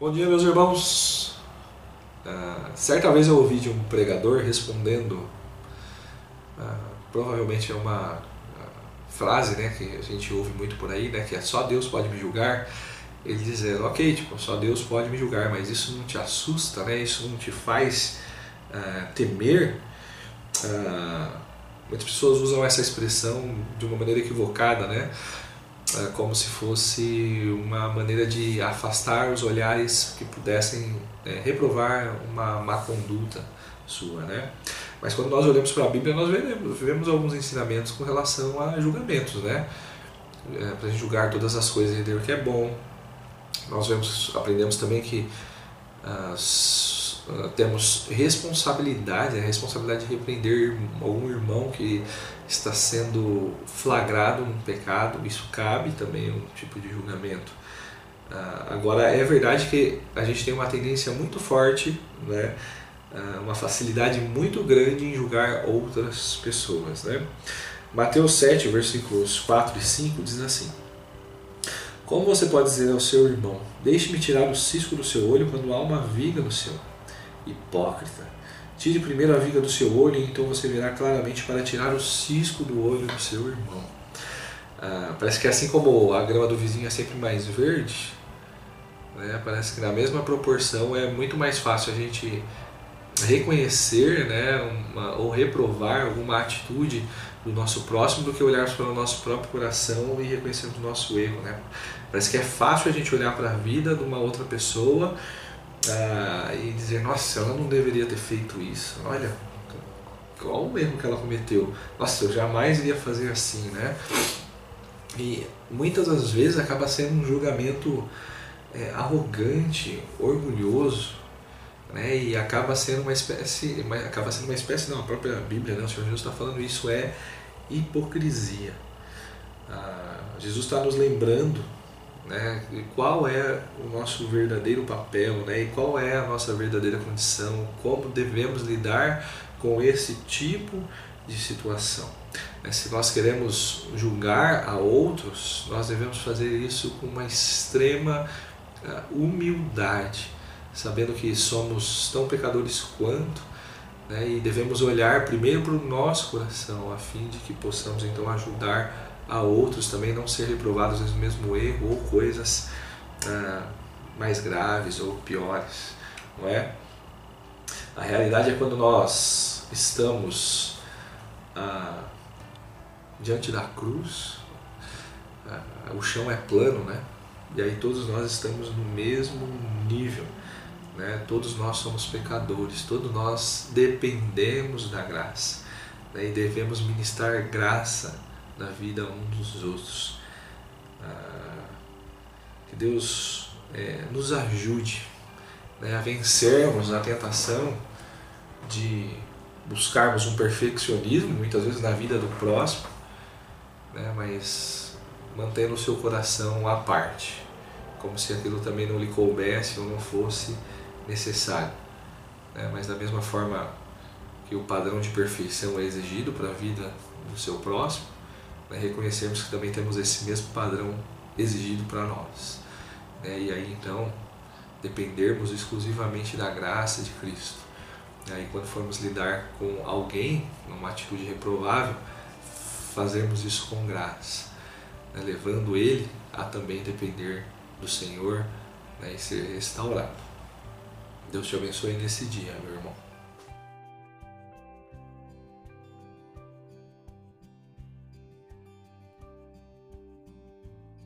Bom dia, meus irmãos. Uh, certa vez eu ouvi de um pregador respondendo, uh, provavelmente é uma uh, frase né, que a gente ouve muito por aí, né, que é só Deus pode me julgar. Ele dizendo, ok, tipo, só Deus pode me julgar, mas isso não te assusta, né, isso não te faz temer. muitas pessoas usam essa expressão de uma maneira equivocada, né? É como se fosse uma maneira de afastar os olhares que pudessem é, reprovar uma má conduta sua, né? Mas quando nós olhamos para a Bíblia, nós vemos, vemos alguns ensinamentos com relação a julgamentos, né? É, para julgar todas as coisas e entender o que é bom. Nós vemos, aprendemos também que as, temos responsabilidade, a responsabilidade de repreender algum irmão que está sendo flagrado num pecado, isso cabe também um tipo de julgamento. Uh, agora, é verdade que a gente tem uma tendência muito forte, né, uh, uma facilidade muito grande em julgar outras pessoas. Né? Mateus 7, versículos 4 e 5 diz assim: Como você pode dizer ao seu irmão, deixe-me tirar o cisco do seu olho quando há uma viga no seu? Hipócrita! Tire primeiro a viga do seu olho, e então você verá claramente para tirar o cisco do olho do seu irmão. Ah, parece que assim como a grama do vizinho é sempre mais verde, né, parece que na mesma proporção é muito mais fácil a gente reconhecer né, uma, ou reprovar alguma atitude do nosso próximo do que olharmos para o nosso próprio coração e reconhecermos o nosso erro. Né? Parece que é fácil a gente olhar para a vida de uma outra pessoa ah, e dizer, nossa, ela não deveria ter feito isso. Olha, qual o erro que ela cometeu? Nossa, eu jamais iria fazer assim, né? E muitas das vezes acaba sendo um julgamento é, arrogante, orgulhoso, né? E acaba sendo uma espécie, acaba sendo uma espécie, não, a própria Bíblia, né? O Senhor Jesus está falando isso é hipocrisia. Ah, Jesus está nos lembrando né? E qual é o nosso verdadeiro papel, né? E qual é a nossa verdadeira condição, como devemos lidar com esse tipo de situação. Né? Se nós queremos julgar a outros, nós devemos fazer isso com uma extrema ah, humildade, sabendo que somos tão pecadores quanto, né? e devemos olhar primeiro para o nosso coração, a fim de que possamos então ajudar a outros também não ser reprovados no mesmo erro ou coisas ah, mais graves ou piores, não é? A realidade é quando nós estamos ah, diante da cruz, ah, o chão é plano, né? E aí todos nós estamos no mesmo nível, né? Todos nós somos pecadores, todos nós dependemos da graça né? e devemos ministrar graça na vida um dos outros. Ah, que Deus é, nos ajude né, a vencermos a tentação de buscarmos um perfeccionismo, muitas vezes na vida do próximo, né, mas mantendo o seu coração à parte, como se aquilo também não lhe coubesse ou não fosse necessário. Né, mas da mesma forma que o padrão de perfeição é exigido para a vida do seu próximo, né, reconhecermos que também temos esse mesmo padrão exigido para nós. Né, e aí então dependermos exclusivamente da graça de Cristo. Né, e quando formos lidar com alguém numa atitude reprovável, fazermos isso com graça, né, levando ele a também depender do Senhor né, e ser restaurado. Deus te abençoe nesse dia, meu irmão.